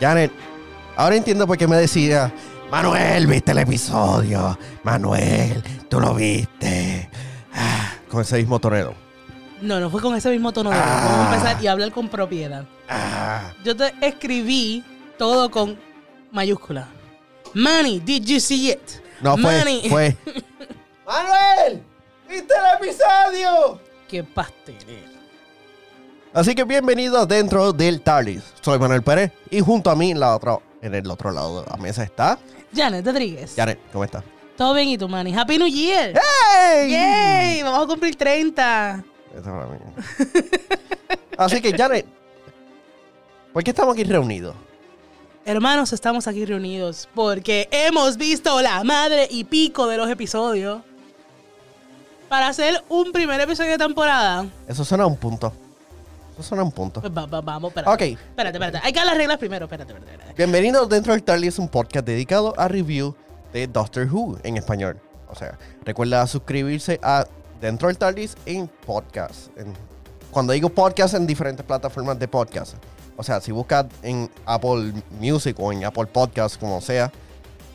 Janet, ahora entiendo por qué me decía, Manuel, ¿viste el episodio? Manuel, tú lo viste. Ah, con ese mismo torero. No, no fue con ese mismo tono. Ah. Vamos a empezar y hablar con propiedad. Ah, Yo te escribí todo con mayúscula. Manny, did you see it? no fue, Manny. fue. Manuel, ¿viste el episodio? Qué pastelero. Así que bienvenidos dentro del TARDIS. Soy Manuel Pérez y junto a mí en, la otra, en el otro lado de la mesa está Janet Rodríguez. Janet. ¿Cómo estás? Todo bien, ¿y tú, Manny? Happy New Year. ¡Hey! ¡Yay! Vamos a cumplir 30. Esa es la mía. Así que Janet, ¿por qué estamos aquí reunidos? Hermanos, estamos aquí reunidos porque hemos visto la madre y pico de los episodios. Para hacer un primer episodio de temporada. Eso suena a un punto. Eso suena a un punto. Pues va- va- vamos, espérate. Ok. Espérate, espérate. Hay que dar las reglas primero. Espérate, espérate. espérate. Bienvenidos dentro del TARDIS, un podcast dedicado a review de Doctor Who en español. O sea, recuerda suscribirse a Dentro del TARDIS en podcast. En- cuando digo podcast, en diferentes plataformas de podcast. O sea, si buscas en Apple Music o en Apple Podcast, como sea,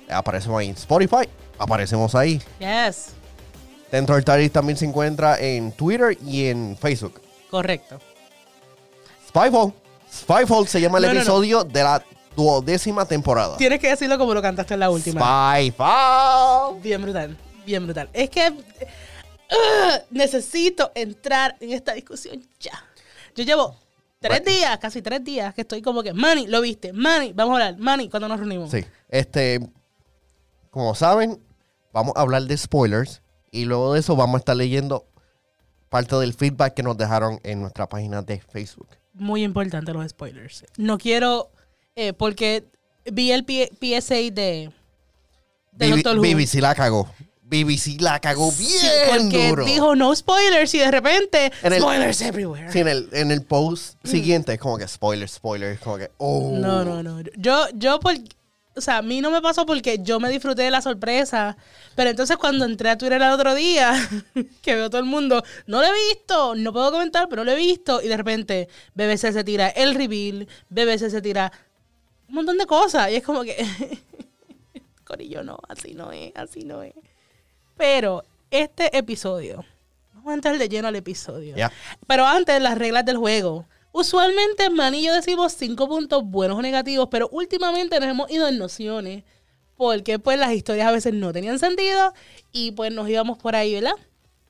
aparecemos ahí en Spotify, aparecemos ahí. Yes. Dentro del TARDIS también se encuentra en Twitter y en Facebook. Correcto. Spyfall. Spyfall se llama el No, no, no. episodio de la duodécima temporada. Tienes que decirlo como lo cantaste en la última. Spyfall. Bien brutal. Bien brutal. Es que ugh, necesito entrar en esta discusión ya. Yo llevo tres Bueno. días, casi tres días, que estoy como que, Manny, lo viste. Manny, vamos a hablar. Manny, cuando nos reunimos. Sí. Este, como saben, vamos a hablar de spoilers y luego de eso vamos a estar leyendo parte del feedback que nos dejaron en nuestra página de Facebook. Muy importante los spoilers. No quiero, eh, porque vi el P- PSA de, de BB Doctor Who. BBC la cagó. BBC la cagó bien Sí, porque duro. dijo no spoilers y de repente En el- spoilers everywhere. Sí, en el, en el post siguiente, como que spoilers, spoilers, como que, oh. No, no, no. Yo, yo por, o sea, a mí no me pasó porque yo me disfruté de la sorpresa. Pero entonces cuando entré a Twitter el otro día, que veo todo el mundo, no lo he visto, no puedo comentar, pero lo he visto. Y de repente BBC se tira el reveal, BBC se tira un montón de cosas. Y es como que, Corillo, no, así no es, así no es. Pero este episodio, vamos a entrar de lleno al episodio. Ya. Pero antes, las reglas del juego. Usualmente, Man y yo decimos cinco puntos buenos o negativos, pero últimamente nos hemos ido en nociones. Porque, pues, las historias a veces no tenían sentido y, pues, nos íbamos por ahí, ¿verdad?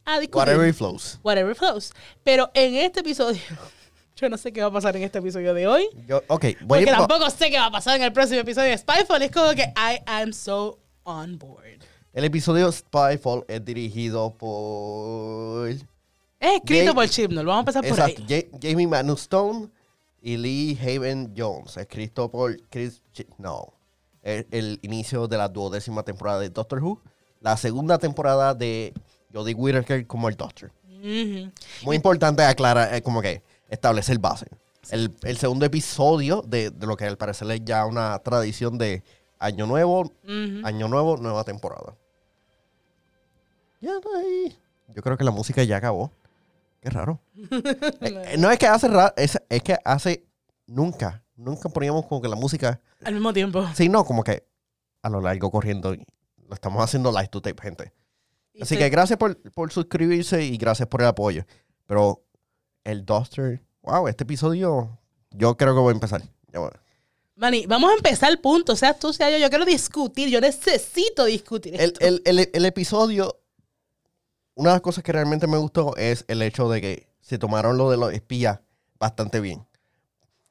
A discutir. Whatever flows. Whatever flows. Pero en este episodio, yo no sé qué va a pasar en este episodio de hoy. Yo, ok, voy Porque tampoco sé qué va a pasar en el próximo episodio de Spyfall. Es como que I am so on board. El episodio Spyfall es dirigido por... Es escrito Jay- por Chibnall. Vamos a empezar por Exacto, ahí. Ja- Jamie Manu Stone y Lee Haven Jones, escrito por Chris Ch- No. El, el inicio de la duodécima temporada de Doctor Who. La segunda temporada de Jodie Whittaker como el Doctor. Muy importante aclarar, eh, como que establecer base. El, el segundo episodio de, de lo que al parecer es ya una tradición de Año Nuevo. Año Nuevo, nueva temporada. Ya está ahí. Yo creo que la música ya acabó. Qué raro. Eh, eh, no es que hace raro, es, es que hace nunca, nunca poníamos como que la música. Al mismo tiempo. Sí, no, como que a lo largo corriendo. y Lo estamos haciendo live to tape, gente. Y Así que gracias por, por suscribirse y gracias por el apoyo. Pero el Doctor, wow, este episodio, yo creo que voy a empezar. Ya voy. Manny, vamos a empezar punto. Sea tú, sea yo. Yo quiero discutir. Yo necesito discutir El, el, el, el episodio, una de las cosas que realmente me gustó es el hecho de que se tomaron lo de los espías bastante bien.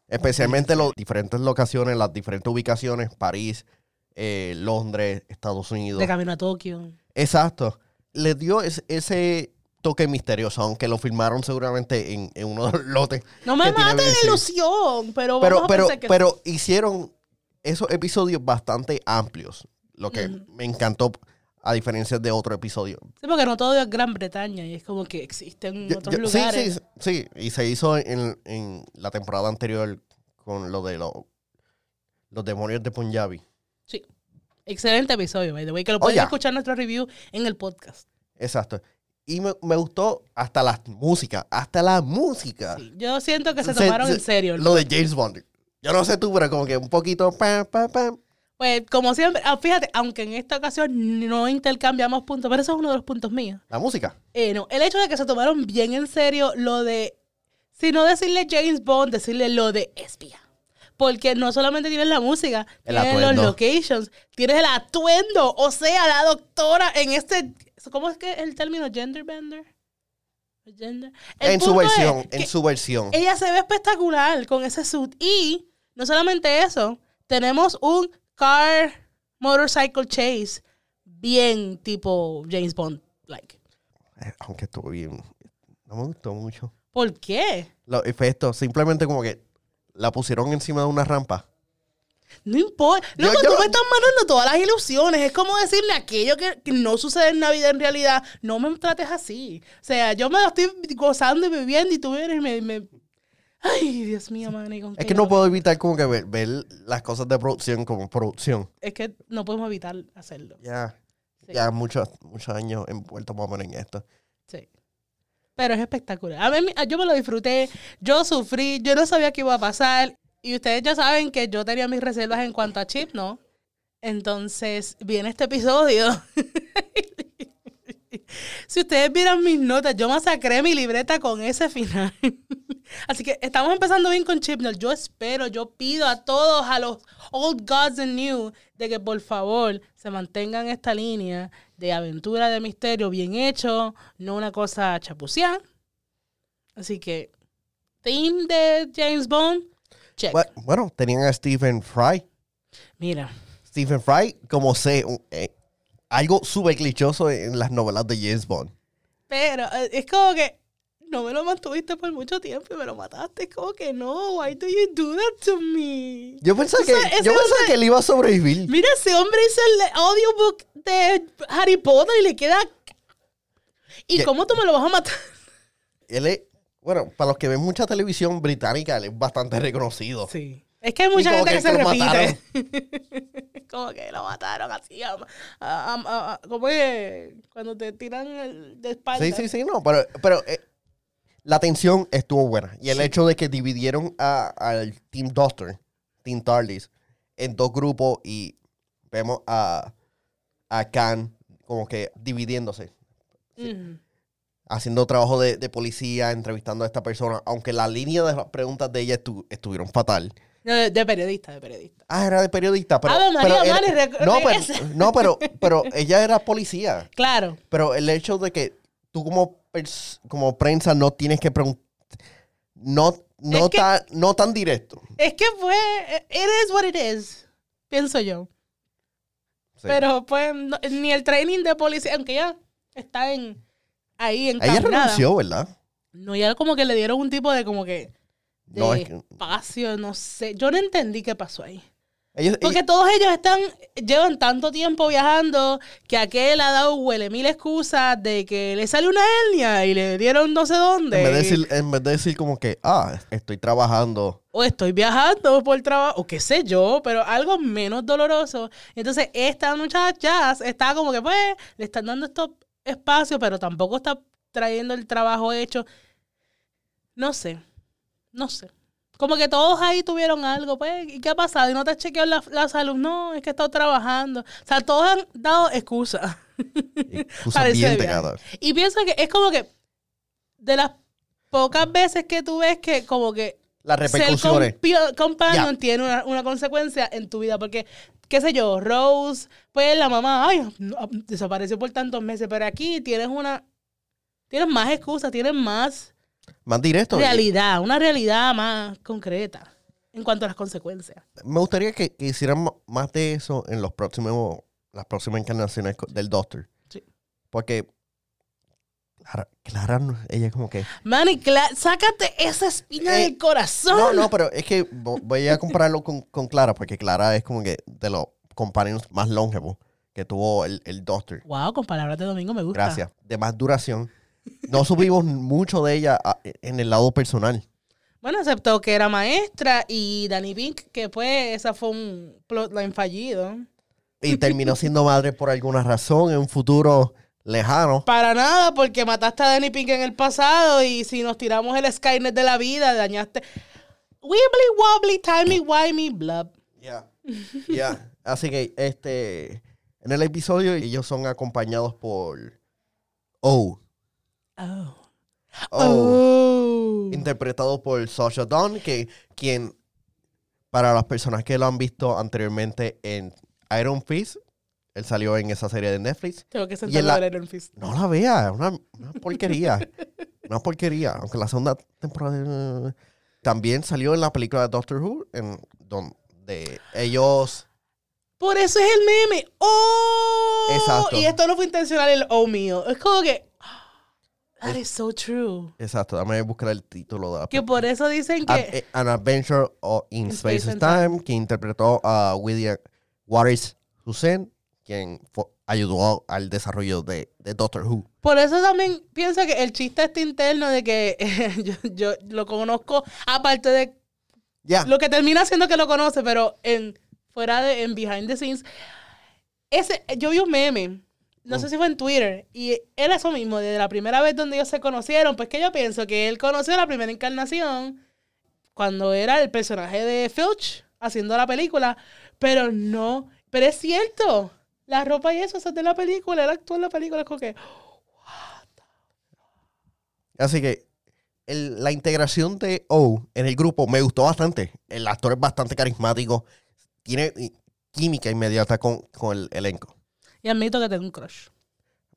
Especialmente las diferentes locaciones, las diferentes ubicaciones, París, eh, Londres, Estados Unidos. de camino a Tokio. Exacto. Le dio es- ese toque misterioso, aunque lo filmaron seguramente en, en uno de los lotes. No me la BBC. ilusión, pero, Pero, vamos a pero, pensar que pero hicieron esos episodios bastante amplios, lo que me encantó a diferencia de otro episodio. sí, porque no todo es Gran Bretaña y es como que existen Yo- otros yo- sí, lugares. sí, sí, y se hizo en, en la temporada anterior con lo de los, los demonios de Punjabi. Sí. Excelente episodio, by the way, que lo Oh, pueden ya. escuchar nuestro review en el podcast. Exacto. Y me, me gustó hasta la música, hasta la música. Sí, Yo siento que se Se- tomaron se- en serio. Lo de James Bond. Yo no sé tú, pero como que un poquito... pam, pam, pam. Pues, como siempre, ah, fíjate, aunque en esta ocasión no intercambiamos puntos, pero eso es uno de los puntos míos. La música. Eh, no, el hecho de que se tomaron bien en serio lo de, si no decirle James Bond, decirle lo de espía. Porque no solamente tienes la música, El tienes los locations, tienes el atuendo, o sea, la doctora en este, ¿cómo es que es el término? Gender bender. Gender. En su versión, en su versión. Ella se ve espectacular con ese suit. Y no solamente eso, tenemos un car motorcycle chase bien tipo James Bond like. Eh, Aunque estuvo bien. No me gustó mucho. ¿Por qué? Los efectos, simplemente como que la pusieron encima de una rampa. No importa. Loco, yo- tú me estás mandando todas las ilusiones. Es como decirle aquello que, que no sucede en Navidad en realidad. No me trates así. O sea, yo me lo estoy gozando y viviendo y tú vienes y me... me- Ay, Dios mío, man. ¿y con Es que no puedo evitar como que ver, ver las cosas de producción como producción. Es que no podemos evitar hacerlo. Ya, Sí. ya muchos, muchos años envueltos más o menos en esto. Sí. Pero es espectacular. A mí, yo me lo disfruté, yo sufrí, yo no sabía qué iba a pasar. Y ustedes ya saben que yo tenía mis reservas en cuanto a Chip, ¿no? Entonces, viene este episodio. si ustedes vieran mis notas, yo masacré mi libreta con ese final. Así que estamos empezando bien con Chipnell. Yo espero, yo pido a todos, a los old gods and new, de que por favor se mantengan esta línea de aventura de misterio bien hecho, no una cosa chapuceada. Así que, team de James Bond, check. Bu- Bueno, tenían a Stephen Fry. Mira, Stephen Fry, como eh, algo súper clichoso en las novelas de James Bond. pero eh, es como que no me lo mantuviste por mucho tiempo y me lo mataste. Es como que no, why do you do that to me? Yo pensaba, que, O sea, ese yo pensaba hombre- que él iba a sobrevivir. Mira, ese hombre hizo el audiobook de Harry Potter y le queda... ¿Y cómo tú me lo vas a matar? Él es, bueno, para los que ven mucha televisión británica, él es bastante reconocido. Sí. Es que hay mucha gente que, que se lo repite. como que lo mataron así. a- a- a- a- como es cuando te tiran el- de espalda. Sí, sí, sí, no, pero, pero eh, la tensión estuvo buena. Y el Sí. hecho de que dividieron al Team Duster, Team Tardis, en dos grupos y vemos a, a Khan como que dividiéndose, haciendo trabajo de, de policía, entrevistando a esta persona, aunque la línea de las preguntas de ella estu- estuvieron fatal. No, De, de periodista, de periodista. Ah, era de periodista, pero... María, pero era- no, pero, no, pero, pero ella era policía. Claro. Pero el hecho de que tú como, como prensa no tienes que preguntar, no, no, Es que- tan, no tan directo. Es que fue. It is what it is. Pienso yo. Sí. Pero pues no- ni el training de policía, aunque ya está en ahí en Ella renunció, ¿verdad? No, ya como que le dieron un tipo de como que de No, es que- espacio, no sé. Yo no entendí qué pasó ahí. Porque todos ellos están, llevan tanto tiempo viajando que aquel ha dado huele mil excusas de que le sale una hernia y le dieron no sé dónde. en, vez de decir, en vez de decir como que, ah, estoy trabajando. o estoy viajando por trabajo, o qué sé yo, pero algo menos doloroso. Entonces, esta muchacha está como que, pues, le están dando estos espacios, pero tampoco está trayendo el trabajo hecho. No sé, no sé. Como que todos ahí tuvieron algo, pues, ¿y qué ha pasado? ¿Y no te has chequeado la, la salud? No, es que he estado trabajando. O sea, todos han dado excusas. Excusas bien pegadas. Y pienso que es como que de las pocas veces que tú ves que como que Las ser repercusiones. companion Ya. tiene una, una consecuencia en tu vida. Porque, qué sé yo, Rose, pues la mamá, ay, no, desapareció por tantos meses. Pero aquí tienes una. Tienes más excusas, tienes más Más directo. realidad, una realidad más concreta en cuanto a las consecuencias. Me gustaría que, que hicieran más de eso en los próximos, las próximas encarnaciones del Doctor. Sí. Porque Clara, Clara ella como que... Manny, sácate esa espina Eh, del corazón. No, no, pero es que vo- voy a compararlo con, con Clara, porque Clara es como que de los companions más longevos que tuvo el, el Doctor. Wow, con palabras de domingo me gusta. Gracias. De más duración. No subimos mucho de ella a- en el lado personal. Bueno, excepto que era maestra y Danny Pink, que pues esa fue un plotline fallido. Y terminó siendo madre por alguna razón. En un futuro lejano. Para nada, porque mataste a Danny Pink en el pasado y si nos tiramos el Skynet de la vida, dañaste. Wibbly wobbly, timey wimey, blub. Ya. Ya. Así que este. En el episodio ellos son acompañados por O. Oh. O. Oh. Interpretado por Sasha Dawn, que quien, para las personas que lo han visto anteriormente en Iron Fist, él salió en esa serie de Netflix. Tengo que sentarme la- a ver Iron Fist. No la vea, es una, una porquería. una porquería. Aunque la segunda temporada. También salió en la película de Doctor Who, en donde ellos. Por eso es el meme. ¡Oh! Exacto. Y esto no fue intencional el oh mío. Es como que. That is so true. Exacto, dame buscar el título de la Que por eso dicen que. eh, An Adventure in, In Space, and Time, que interpretó a William Waris Hussein, quien ayudó al desarrollo de, de Doctor Who. Por eso también pienso que el chiste este interno de que yo, yo lo conozco, aparte de Ya, lo que termina siendo que lo conoce, pero en fuera de en behind the scenes. Ese, yo vi un meme, no Mm. sé si fue en Twitter, y era eso mismo, desde la primera vez donde ellos se conocieron, pues que yo pienso que él conoció la primera encarnación cuando era el personaje de Filch haciendo la película, pero no, pero es cierto, la ropa y eso, eso es de la película, él actuó en la película, es como que, así que el- la integración de O en el grupo me gustó bastante. El actor es bastante carismático, tiene química inmediata con, con el elenco. Y admito que tengo un crush.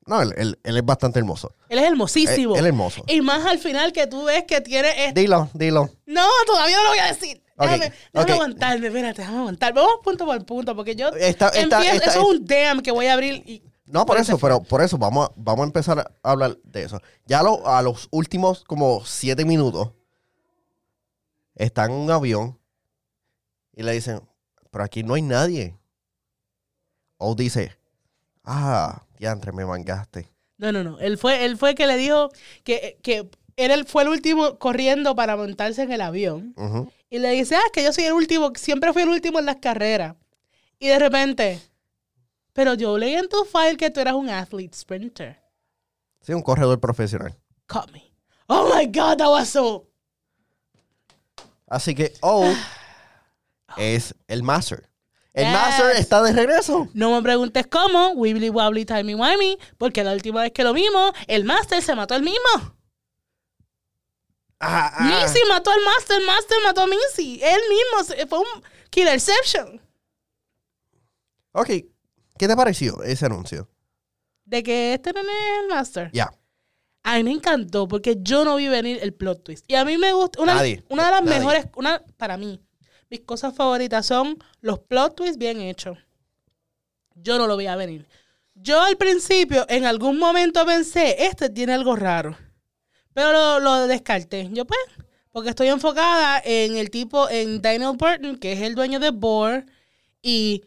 No, él, él- él es bastante hermoso. Él es hermosísimo. Él, él es hermoso. y más al final que tú ves que tiene este Dilo, dilo. No, todavía no lo voy a decir. Ok, Déjame, déjame ok. aguantarme, espérate, déjame aguantar. Vamos punto por punto, porque yo Está- está- empiezo- está- eso es un damn que voy a abrir y No, por eso, pero por eso vamos a, vamos a empezar a hablar de eso. Ya lo- a los últimos como siete minutos están en un avión y le dicen, pero aquí no hay nadie. O dice, ah, ya entre me mangaste. No, no, no. Él fue, él fue que le dijo que, que el, fue el último corriendo para montarse en el avión. Y le dice, ah, es que yo soy el último, siempre fui el último en las carreras. Y de repente, pero yo leí en tu file que tú eras un athlete sprinter. Sí, un corredor profesional. Caught me. Oh my God, that was so. Así que O es el Master. El Yes. Master está de regreso. No me preguntes cómo, wibbly wobbly, timey wimey, porque la última vez que lo vimos, el Master se mató el mismo. Ah, ah. Missy mató al Master, el Master mató a Missy. Él mismo fue un killerception. Ok, ¿qué te pareció ese anuncio? De que este no es el Master. Ya. A mí me encantó porque yo no vi venir el plot twist. Y a mí me gusta. Una, Nadie. una de las Nadie. mejores. Una, para mí, mis cosas favoritas son los plot twists bien hechos. Yo no lo veía venir. Yo al principio, en algún momento pensé, este tiene algo raro. Pero lo, lo descarté. Yo, pues, porque estoy enfocada en el tipo, en Daniel Burton, que es el dueño de Boar. Y.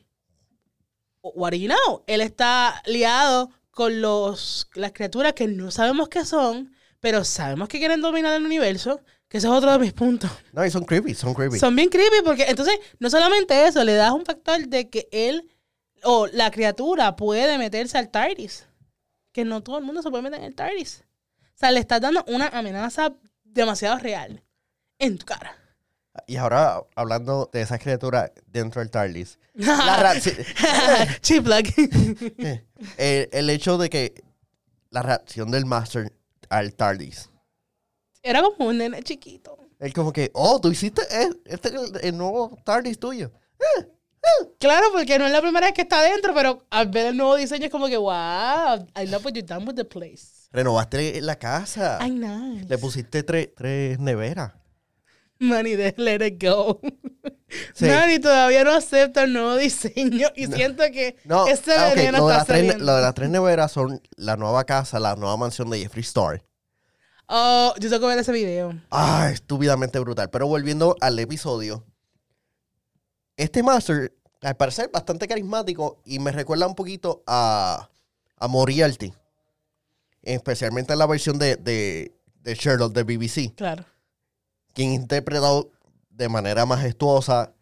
What do you know? Él está liado con los, las criaturas que no sabemos qué son, pero sabemos que quieren dominar el universo, que ese es otro de mis puntos. No, y son creepy, son creepy. Son bien creepy porque entonces no solamente eso, le das un factor de que él o la criatura puede meterse al TARDIS. Que no todo el mundo se puede meter en el TARDIS. O sea, le estás dando una amenaza demasiado real en tu cara. Y ahora, hablando de esas criaturas dentro del TARDIS, la el, el hecho de que la reacción del Master al TARDIS, Era como un nene chiquito. es como que, oh, tú hiciste eh, este es el, el nuevo TARDIS tuyo. Claro, porque no es la primera vez que está adentro, pero al ver el nuevo diseño es como que, wow, I love what you've done with the place. Renovaste la casa. Ay, nice. Le pusiste tres, tres neveras. Manny, de let it go. Sí. Manny todavía no acepta el nuevo diseño y siento que No, este ah, ok, veneno lo, de está las tres, lo de las tres neveras son la nueva casa, la nueva mansión de Jeffree Star. Oh, yo tengo que ver ese video. Ah, estúpidamente brutal. Pero volviendo al episodio, este Master, al parecer, bastante carismático y me recuerda un poquito a, a Moriarty. Especialmente en la versión de, de, de Sherlock de BBC, Claro. quien interpretado de manera majestuosa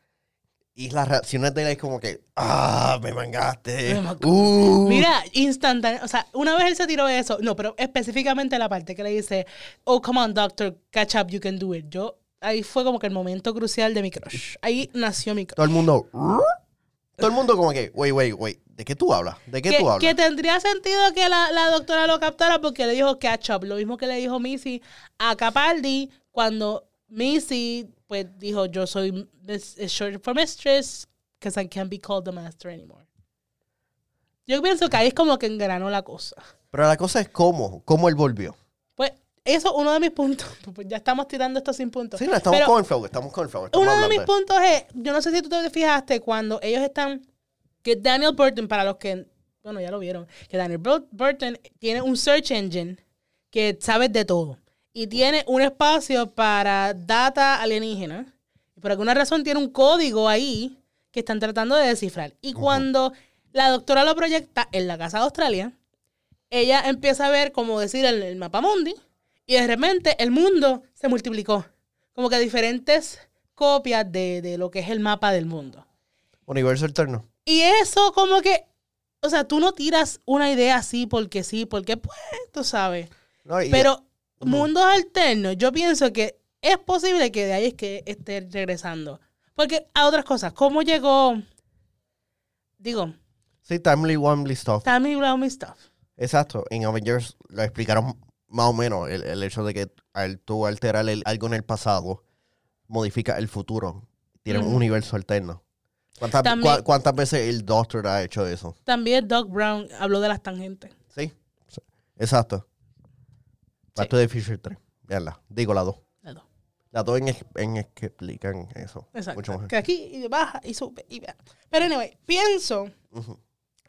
Y las reacciones de él es como que, ah, me mangaste. Uh. Mira, instantáneo. O sea, una vez él se tiró eso. No, pero específicamente la parte que le dice, oh, come on, doctor, catch up, you can do it. Yo, ahí fue como que el momento crucial de mi crush. Ahí nació mi crush. Todo el mundo, todo el mundo como que, wait, wait, wait, ¿de qué tú hablas? ¿De qué que, tú hablas? que tendría sentido que la, la doctora lo captara porque le dijo catch up. Lo mismo que le dijo Missy a Capaldi cuando Missy pues dijo yo soy mis- is short for mistress because I can't be called the master anymore. Yo pienso que ahí es como que engranó la cosa. Pero la cosa es cómo, cómo él volvió. Pues eso es uno de mis puntos. Pues ya estamos tirando esto sin puntos. Sí, no, estamos con flow, estamos con flow. uno de mis puntos es, yo no sé si tú te fijaste cuando ellos están, que Daniel Burton, para los que, bueno, ya lo vieron, que Daniel Bur- Burton tiene un search engine que sabe de todo y tiene un espacio para data alienígena. Y por alguna razón tiene un código ahí que están tratando de descifrar. Y cuando la doctora lo proyecta en la casa de Australia, ella empieza a ver, como decir, el, el mapa mundi, y de repente el mundo se multiplicó. Como que diferentes copias de, de lo que es el mapa del mundo. Universo alterno. Y eso como que, o sea, tú no tiras una idea así porque sí, porque pues, tú sabes. No, Pero mundos alternos, yo pienso que es posible que de ahí es que esté regresando. Porque a otras cosas, ¿cómo llegó? Digo, Sí, Timely Wembley Stuff. about my stuff. Exacto. En Avengers lo explicaron más o menos el, el hecho de que al tú alterar el- algo en el pasado modifica el futuro. Tiene un universo alterno. ¿Cuántas, También- cuántas veces el Doctor ha hecho eso? También Doc Brown habló de las tangentes. Sí. Exacto. Back Sí. the Future 3. Veanla. Digo la 2. Las dos. La 2 en, es- en es que explican eso. Mucho Exacto. mejor. Que aquí baja y sube y. Pero anyway, pienso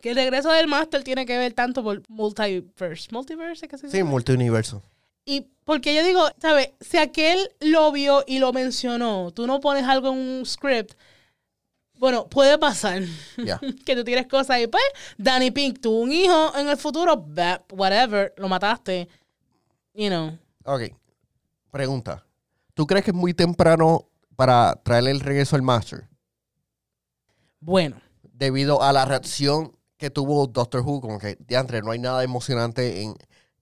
que el regreso del Master tiene que ver tanto por multiverse. ¿Multiverse? ¿Qué se dice? Sí, multiuniverso. Y porque yo digo, ¿sabes? Si aquel lo vio y lo mencionó, tú no pones algo en un script. Bueno, puede pasar que tú tienes cosas y pues, Danny Pink tuvo un hijo en el futuro, bah, whatever, lo mataste. You know. Ok. Pregunta. ¿Tú crees que es muy temprano para traerle el regreso al Master? Bueno, Debido a la reacción que tuvo Doctor Who, como que, diantre, no hay nada emocionante en,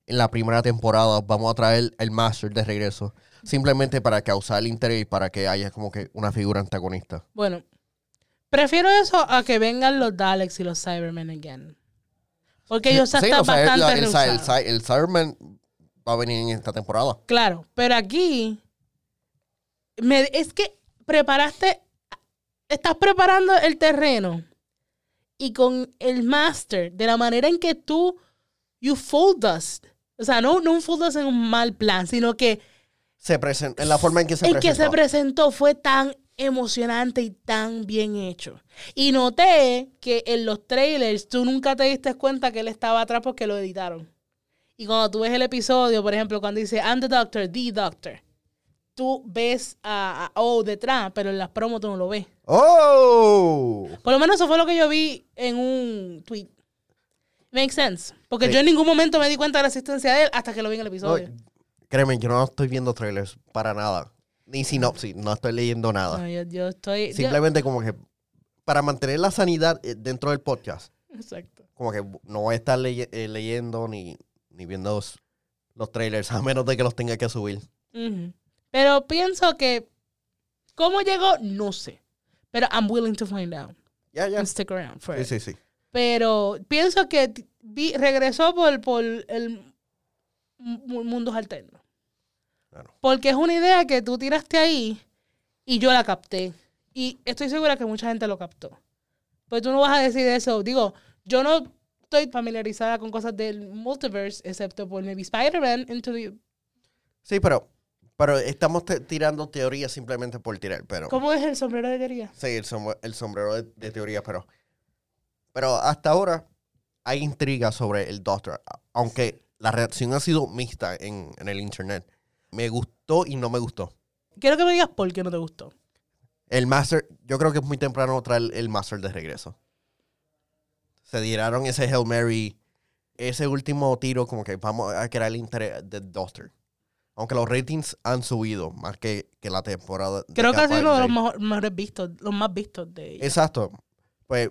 en la primera temporada. Vamos a traer el Master de regreso. Simplemente para causar el interés y para que haya como que una figura antagonista. bueno. Prefiero eso a que vengan los Daleks y los Cybermen again. Porque ellos Sí, están bastante el, el, rehusados. el, el Cyberman va a venir en esta temporada. Claro, pero aquí me, es que preparaste, estás preparando el terreno y con el master, de la manera en que tú, you fooled us. O sea, no, no un fooled us en un mal plan, sino que Se presenta, en la forma en que se el que se presentó. presentó fue tan emocionante y tan bien hecho. Y noté que en los trailers tú nunca te diste cuenta que él estaba atrás porque lo editaron. Y cuando tú ves el episodio, por ejemplo, cuando dice I'm the doctor, the doctor, tú ves a, a O detrás, pero en las promos tú no lo ves. ¡Oh! Por lo menos eso fue lo que yo vi en un tweet. Makes sense. Porque Sí. yo en ningún momento me di cuenta de la existencia de él hasta que lo vi en el No, episodio. créeme, yo no estoy viendo trailers para nada. Ni sinopsis, no estoy leyendo nada. No, yo, yo estoy. yo- Simplemente como que para mantener la sanidad eh, dentro del podcast, exacto. como que no voy a estar eh, leyendo ni, ni viendo los, los trailers, a menos de que los tenga que subir. Pero pienso que cómo llegó, no sé. Pero I'm willing to find out. Ya, ya. And stick around for Sí, it. sí, sí. Pero pienso que vi- regresó por, por el mu- mundos alternos. Claro. Porque es una idea que tú tiraste ahí y yo la capté. Y estoy segura que mucha gente lo captó. Pues tú no vas a decir eso. Digo, yo no estoy familiarizada con cosas del multiverse, excepto por maybe Spider-Man into the... Sí, pero, pero estamos te- tirando teorías simplemente por tirar, pero... ¿Cómo es el sombrero de teoría? Sí, el, sombre- el sombrero de, de teoría, pero... Pero hasta ahora hay intriga sobre el Doctor, aunque la reacción ha sido mixta en, en el internet. Me gustó y no me gustó. Quiero que me digas por qué no te gustó. El Master, yo creo que es muy temprano traer el Master de regreso. Se tiraron ese Hail Mary, ese último tiro, como que vamos a crear el interés del Doctor. Aunque los ratings han subido más que, que la temporada. de Creo que ha sido uno de los mejor- mejores vistos, los más vistos de ella. Exacto. Pues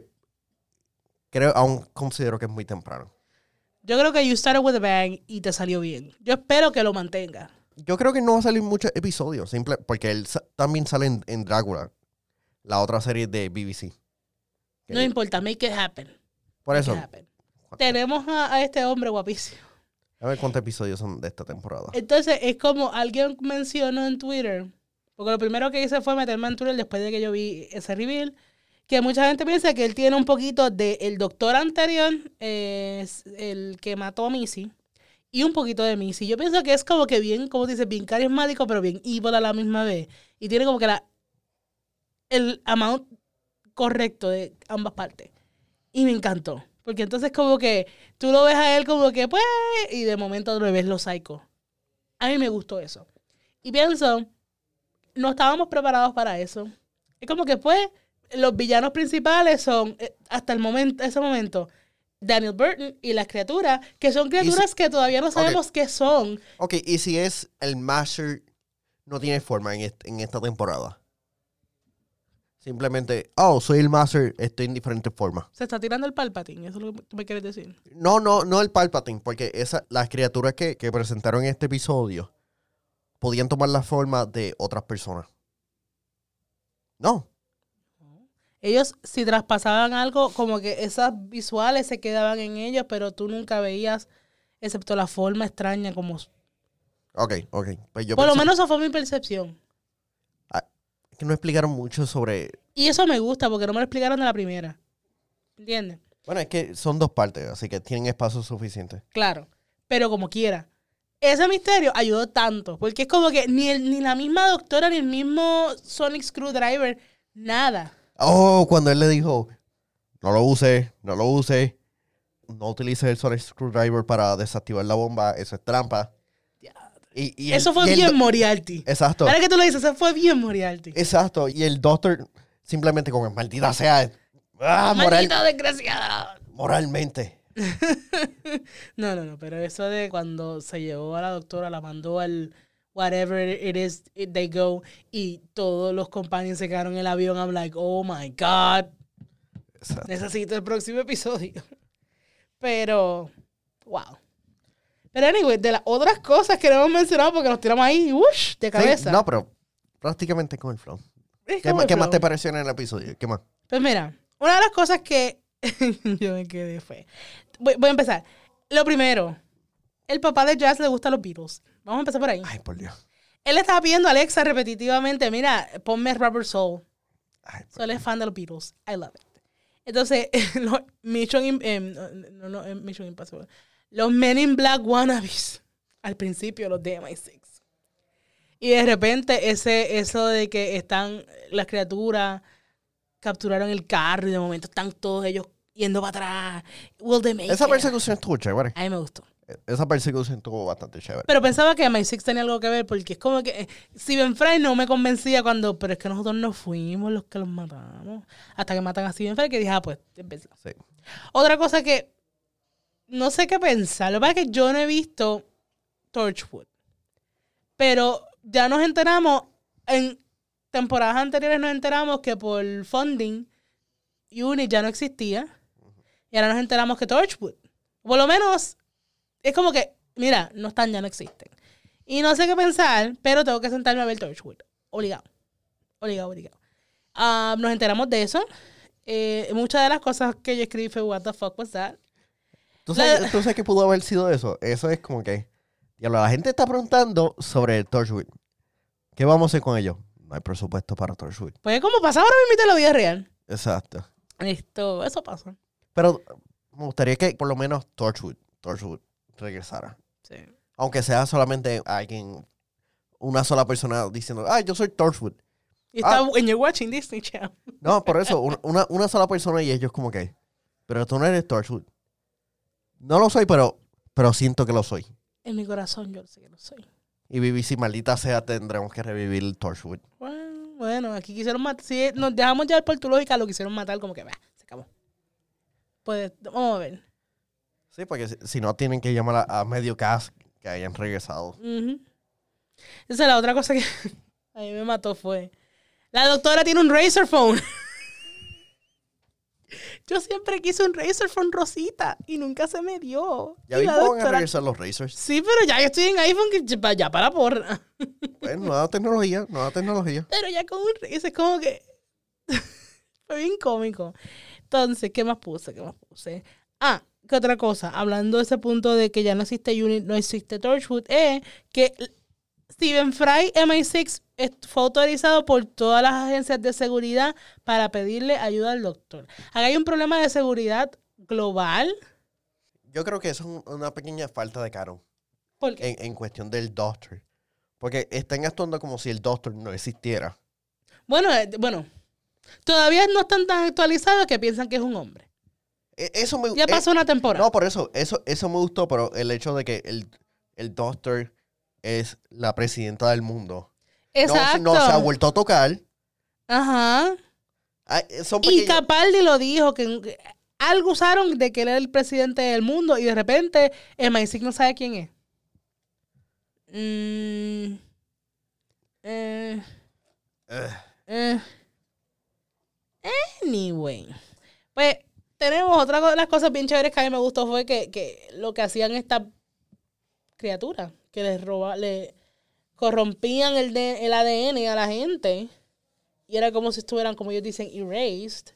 creo, aún considero que es muy temprano. Yo creo que You Started With A Bang y te salió bien. Yo espero que lo mantenga. Yo creo que no va a salir muchos episodios, simple, porque él también sale en, en Drácula, la otra serie de BBC. No importa, make it happen. Por eso. Tenemos a, a este hombre guapísimo. a ver cuántos episodios son de esta temporada. Entonces, es como alguien mencionó en Twitter, porque lo primero que hice fue meterme en Twitter después de que yo vi ese reveal, que mucha gente piensa que él tiene un poquito del el doctor anterior, eh, es el que mató a Missy, y un poquito de Missy. Yo pienso que es como que bien, como dices, bien carismático, pero bien evil a la misma vez. Y tiene como que la, el amount correcto de ambas partes. Y me encantó. Porque entonces como que tú lo ves a él como que pues, y de momento lo ves lo psycho. A mí me gustó eso. Y pienso, no estábamos preparados para eso. Es como que pues, los villanos principales son, eh, hasta el momento, ese momento, Daniel Burton y las criaturas, que son criaturas que todavía no sabemos qué son. Ok, y si es el Master no tiene forma en, est- en esta temporada. Simplemente, oh, soy el Master, estoy en diferentes formas. Se está tirando el Palpatine, eso es lo que tú me quieres decir. No, no, no el Palpatine, porque esa, las criaturas que, que presentaron en este episodio podían tomar la forma de otras personas. No. Ellos, si traspasaban algo, como que esas visuales se quedaban en ellos, pero tú nunca veías, excepto la forma extraña como... Ok, ok. Pues yo Por lo menos esa fue mi percepción. Que no explicaron mucho sobre... Y eso me gusta, porque no me lo explicaron de la primera. ¿Entiendes? Bueno, es que son dos partes, así que tienen espacio suficiente. Claro. Pero como quiera. Ese misterio ayudó tanto. Porque es como que ni, el- ni la misma doctora, ni el mismo Sonic Screwdriver, nada. Oh, cuando él le dijo, no lo use, no lo use, no utilice el Sonic Screwdriver para desactivar la bomba, eso es trampa. Y, y el- eso fue y bien Moriarty. Exacto, Ahora que tú lo dices, eso fue bien Moriarty. exacto. Y el Doctor simplemente como maldita sea, ah, moral- desgraciado. moralmente. No, no, no, pero eso de cuando se llevó a la doctora, la mandó al whatever it is it they go y todos los compañeros se quedaron en el avión, I'm like, oh my God, Exacto. necesito el próximo episodio. Pero, wow. Pero anyway, de las otras cosas que no hemos mencionado porque nos tiramos ahí, ¡wush! de Sí, cabeza. no, pero prácticamente con el flow. ¿Qué, más- qué más flow. te pareció en el episodio? ¿Qué más? Pues mira, una de las cosas que yo me quedé fue. Voy, voy a empezar. Lo primero, el papá de Jazz le gusta los Beatles. Vamos a empezar por ahí. Ay, por Dios. Él estaba pidiendo a Alexa repetitivamente, mira, ponme Rubber Soul. Ay, So, él es fan de los Beatles. I love it. Entonces, Mission, em, no, no, Mission Impossible. Los Men in Black wannabes. Al principio, los de MI6. Y de repente, ese, eso de que están las criaturas, capturaron el carro y de momento están todos ellos yendo para atrás. Will they make Esa persecución estuvo chévere. A mí me gustó. Esa persecución estuvo bastante chévere. Pero pensaba que MI6 tenía algo que ver porque es como que eh, Steven Fry no me convencía cuando, pero es que nosotros no fuimos los que los matamos. Hasta que matan a Steven Fry que dije, ah, pues, es verdad. Sí. Otra cosa que no sé qué pensar. Lo que pasa es que yo no he visto Torchwood. Pero ya nos enteramos, en temporadas anteriores nos enteramos que por funding, Unit ya no existía. Y ahora nos enteramos que Torchwood. Por lo menos, es como que, mira, no están, ya no existen. Y no sé qué pensar, pero tengo que sentarme a ver Torchwood. Obligado. Obligado, obligado. Ah, nos enteramos de eso. Eh, muchas de las cosas que yo escribí fue, what the fuck was that? ¿Tú sabes, La- tú sabes qué pudo haber sido eso? Eso es como que. Diablo, la gente está preguntando sobre el Torchwood. ¿Qué vamos a hacer con ellos? No hay presupuesto para Torchwood. Pues como pasa ahora mismo en la vida real. Exacto. Esto, eso pasa. Pero me gustaría que por lo menos Torchwood, Torchwood regresara. Sí. Aunque sea solamente alguien, una sola persona diciendo, ah, yo soy Torchwood. Y está, Ah. when you're watching Disney Channel. No, por eso, un- una, una sola persona y ellos como que, pero tú no eres Torchwood. No lo soy, pero, pero siento que lo soy. En mi corazón yo sé que no soy. Y BBC, maldita sea, tendremos que revivir el Torchwood. Bueno, bueno, aquí quisieron matar. Si nos dejamos llevar por tu lógica, lo quisieron matar como que, bah, se acabó. Pues, vamos a ver. Sí, porque si, si no tienen que llamar a, a medio cast que hayan regresado. Esa es la otra cosa que a mí me mató fue. La doctora tiene un Razer Phone. Yo siempre quise un Razer Phone rosita y nunca se me dio. Ya la mismo van a regresar los Razers. Sí, pero ya yo estoy en iPhone que ya- para porra. Pues nueva tecnología, nueva tecnología. Pero ya con un Razer es como que fue bien cómico. Entonces, ¿qué más puse? ¿Qué más puse? Ah, ¿qué otra cosa? Hablando de ese punto de que ya no existe Unit, no existe Torchwood, es que Stephen Fry MI6 es- fue autorizado por todas las agencias de seguridad para pedirle ayuda al doctor. Acá hay un problema de seguridad global. Yo creo que eso es un- una pequeña falta de caro Porque, en, en cuestión del Doctor. Porque están actuando como si el Doctor no existiera. bueno, eh, bueno, todavía no están tan actualizados que piensan que es un hombre. E- Eso me, Ya eh, pasó una temporada. No, por eso, eso, eso me gustó, pero el hecho de que el, el Doctor es la presidenta del mundo. No, Exacto. no se ha vuelto a tocar. Ajá. Ah, Son Y Capaldi lo dijo, que algo usaron de que él era el presidente del mundo y de repente MI6 no sabe quién es. Mm, eh, Ugh. eh. Anyway. Pues tenemos otra de las cosas bien chéveres que a mí me gustó fue que, que lo que hacían estas criaturas, que les roba, le corrompían el, de- el ADN a la gente. Y era como si estuvieran, como ellos dicen, erased.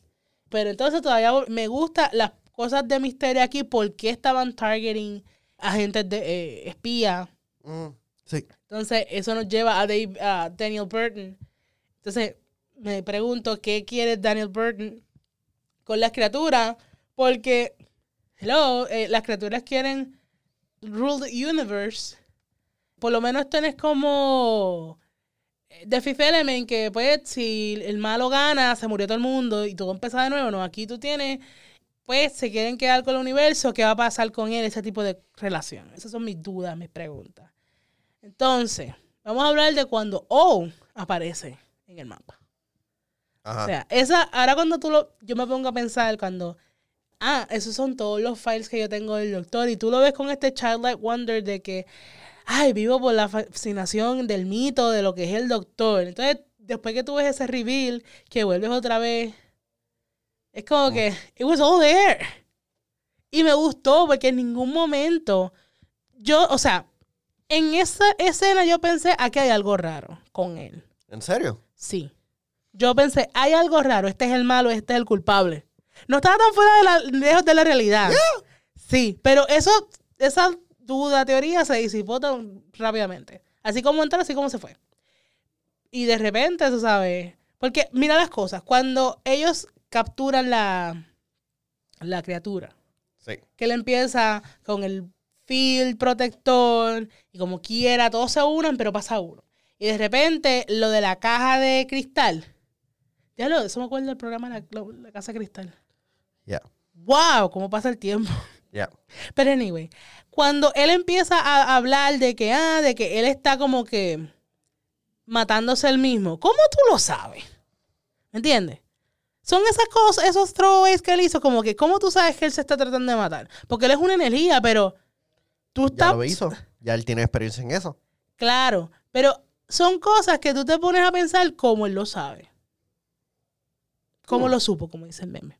Pero entonces todavía me gusta las cosas de misterio aquí, por qué estaban targeting agentes de eh, espía. Mm, sí. Entonces, eso nos lleva a, Dave- a Daniel Burton. Entonces, me pregunto qué quiere Daniel Burton con las criaturas, porque, hello, eh, las criaturas quieren rule the universe. Por lo menos es como eh, The Fifth Element, que pues si el malo gana, se murió todo el mundo y todo empieza de nuevo. No, aquí tú tienes, pues se quieren quedar con el universo, ¿qué va a pasar con él? Ese tipo de relación. Esas son mis dudas, mis preguntas. Entonces, vamos a hablar de cuando O aparece en el mapa. Ajá. O sea, esa, ahora cuando tú lo, yo me pongo a pensar cuando, ah, esos son todos los files que yo tengo del doctor y tú lo ves con este childlike wonder de que, ay, vivo por la fascinación del mito de lo que es el doctor. Entonces, después que tú ves ese reveal, que vuelves otra vez, es como que, it was all there. Y me gustó porque en ningún momento, yo, o sea, en esa escena yo pensé, aquí hay algo raro con él. ¿En serio? Sí. Yo pensé, hay algo raro, este es el malo, este es el culpable. No estaba tan fuera de la, lejos de la realidad. Sí, pero eso, esa duda, teoría se disipó tan rápidamente. Así como entró, así como se fue. Y de repente, tú sabes, porque mira las cosas, cuando ellos capturan la, la criatura, Sí. que él empieza con el field protector y como quiera, todos se unen, pero pasa uno. Y de repente, lo de la caja de cristal. Ya lo, eso me acuerdo del programa La, la- la Casa de Cristal. Ya. ¡Wow! ¿Cómo pasa el tiempo? Ya. Pero anyway, cuando él empieza a hablar de que, ah, de que él está como que matándose él mismo, ¿cómo tú lo sabes? ¿Me entiendes? Son esas cosas, esos throwaways que él hizo, como que, ¿cómo tú sabes que él se está tratando de matar? Porque él es una energía, pero tú Ya estás... lo hizo. Ya él tiene experiencia en eso. Claro, pero son cosas que tú te pones a pensar cómo él lo sabe. Cómo Hmm. lo supo, como dice el meme.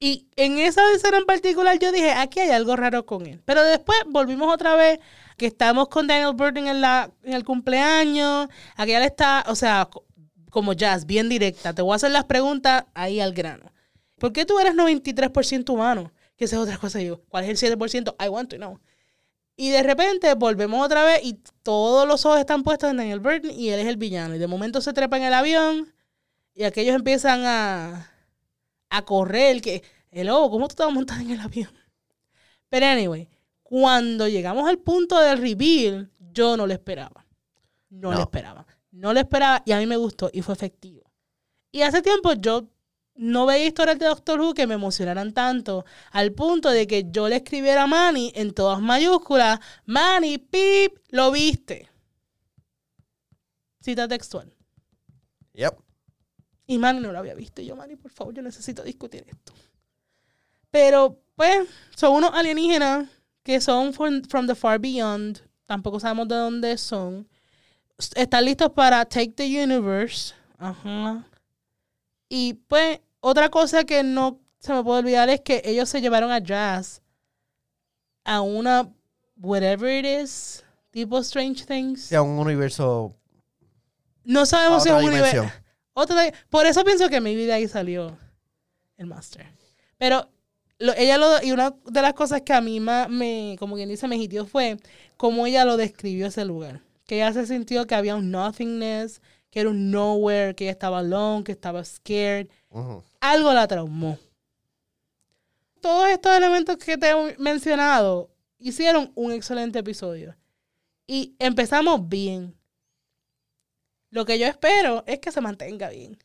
Y en esa escena en particular yo dije, aquí hay algo raro con él. Pero después volvimos otra vez, que estamos con Daniel Burton en, el cumpleaños. Aquí él está, o sea, co- como jazz, bien directa. Te voy a hacer las preguntas ahí al grano. ¿Por qué tú eres 93% humano? Que esa es otra cosa. Yo, ¿cuál es el 7%? I want to know. Y de repente volvemos otra vez y todos los ojos están puestos en Daniel Burton y él es el villano. Y de momento se trepa en el avión y aquellos empiezan a, a correr. Que, hello, ¿cómo tú te vas a montar en el avión? Pero anyway, cuando llegamos al punto del reveal, yo no lo esperaba. No, lo No. esperaba. No lo esperaba y a mí me gustó y fue efectivo. Y hace tiempo yo no veía historias de Doctor Who que me emocionaran tanto al punto de que yo le escribiera a Manny en todas mayúsculas, Manny, pip, lo viste. Cita textual. Yep. Y Manny no lo había visto. Y yo, Manny, por favor, yo necesito discutir esto. Pero, pues, son unos alienígenas que son from, from the far beyond. tampoco sabemos de dónde son. Están listos para Take the Universe. Ajá. Y pues, otra cosa que no se me puede olvidar es que ellos se llevaron a Jazz a una, whatever it is, tipo Strange Things. Sea un universo. No sabemos si es un universo. Otra Por eso pienso que mi vida ahí salió el Master. Pero lo- ella lo, y una de las cosas que a mí ma- me, como quien dice, me hitió fue cómo ella lo describió ese lugar. Que ella se sintió que había un nothingness, que era un nowhere, que ella estaba alone, que estaba scared. Algo la traumó. Todos estos elementos que te he mencionado hicieron un excelente episodio. Y empezamos bien. Lo que yo espero es que se mantenga bien.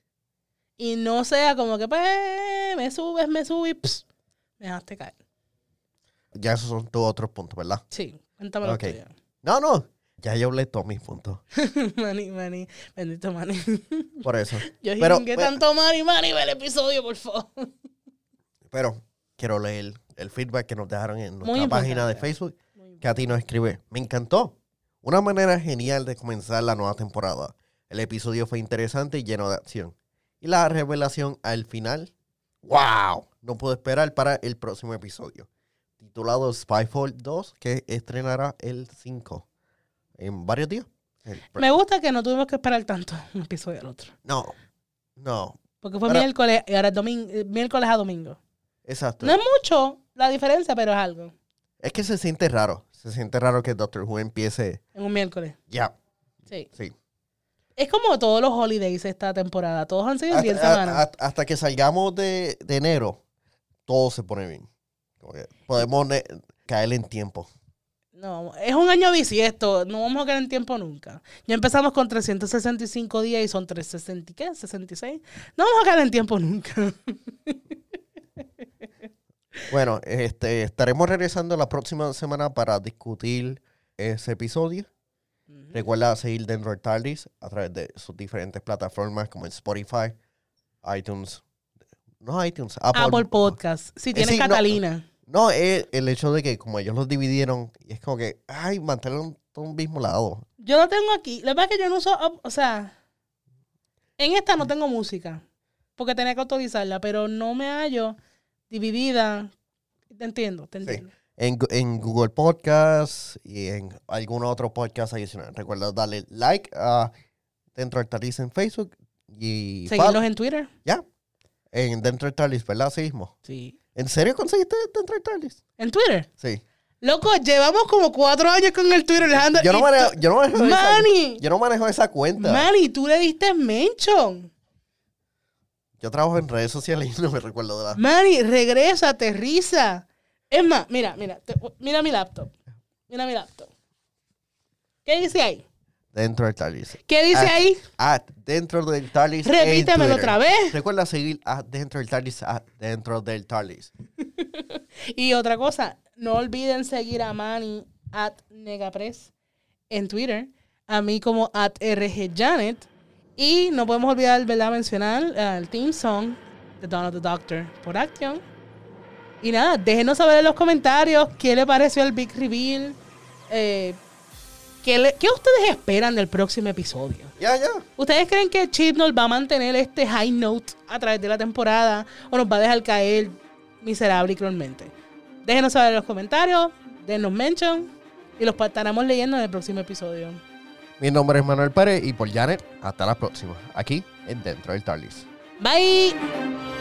Y no sea como que, pues, me subes, me subes y pss, me dejaste caer. Ya esos son tus otros puntos, ¿verdad? Sí, cuéntame lo Ok. tuyo. No, no. Ya yo hablé todos mis puntos. Manny, Manny, bendito Manny. Por eso. Yo Pero, dije, ¿qué bueno. tanto Manny, Manny? Ve el episodio, por favor. Pero quiero leer el feedback que nos dejaron en nuestra página de. Facebook. Katy nos escribe, me encantó. Una manera genial de comenzar la nueva temporada. El episodio fue interesante y lleno de acción. Y la revelación al final, wow, no puedo esperar para el próximo episodio. Titulado Spyfall 2, que estrenará el 5. En varios días. Me gusta que no tuvimos que esperar tanto un episodio al otro. No, no, Porque fue Ahora- miércoles y ahora es domingo, miércoles a domingo. exacto. No es mucho la diferencia, pero es algo. Es que se siente raro. Se siente raro que Doctor Who empiece En un miércoles. ya. Sí. Sí. Es como todos los holidays esta temporada. Todos han sido en 10 Hasta, semanas. hasta que salgamos de, de enero, todo se pone bien. Podemos caer en tiempo. No, es un año bisiesto. No vamos a quedar en tiempo nunca. Ya empezamos con 365 días y son 360, ¿y ¿qué? 66. No vamos a quedar en tiempo nunca. Bueno, este, estaremos regresando la próxima semana para discutir ese episodio. Recuerda seguir dentro del TARDIS a través de sus diferentes plataformas como Spotify, iTunes, no iTunes, Apple. Apple Podcast. Si tienes sí, no. Catalina. No, es el hecho de que como ellos los dividieron, y es como que, ay, mantenerlo en un mismo lado. Yo lo tengo aquí. La verdad es que yo no uso, o sea, en esta no tengo música, porque tenía que autorizarla, pero no me hallo dividida. Te entiendo, te entiendo. En, en Google Podcast y en algún otro podcast adicional. Recuerda darle like a Dentro del TARDIS en Facebook y Seguirlos follow- en Twitter. ya. En Dentro del TARDIS, ¿verdad? Así mismo. Sí. ¿En serio conseguiste Dentro del TARDIS? En Twitter. Sí. Loco, llevamos como cuatro años con el Twitter, Alejandro. Yo no manejo, yo no manejo esa, Manny, yo no manejo esa cuenta. Manny, tú le diste mention. Yo trabajo en redes sociales y no me recuerdo de la... Manny, regresa, aterriza. Es más, mira, mira, te- mira mi laptop. Mira mi laptop. ¿Qué dice ahí? Dentro del TARDIS. ¿Qué dice Ah, ahí? At Dentro del TARDIS. en Repítemelo otra vez. Recuerda seguir a Dentro del TARDIS a Dentro del TARDIS. Y otra cosa, no olviden seguir a Manny at Negapress en Twitter, a mí como at RGJanet. Y no podemos olvidar, ¿verdad?, mencionar eh, el theme song de Dawn of the Doctor por Action. Y nada, déjenos saber en los comentarios qué le pareció el Big Reveal. eh, ¿qué, le- ¿Qué ustedes esperan del próximo episodio? Ya, ya. ¿Ustedes creen que Chibnall va a mantener este high note a través de la temporada o nos va a dejar caer miserable y cruelmente? Déjenos saber en los comentarios, denos mention y los estaremos leyendo en el próximo episodio. Mi nombre es Manuel Pérez y por Janet, hasta la próxima. Aquí en Dentro del TARDIS. Bye.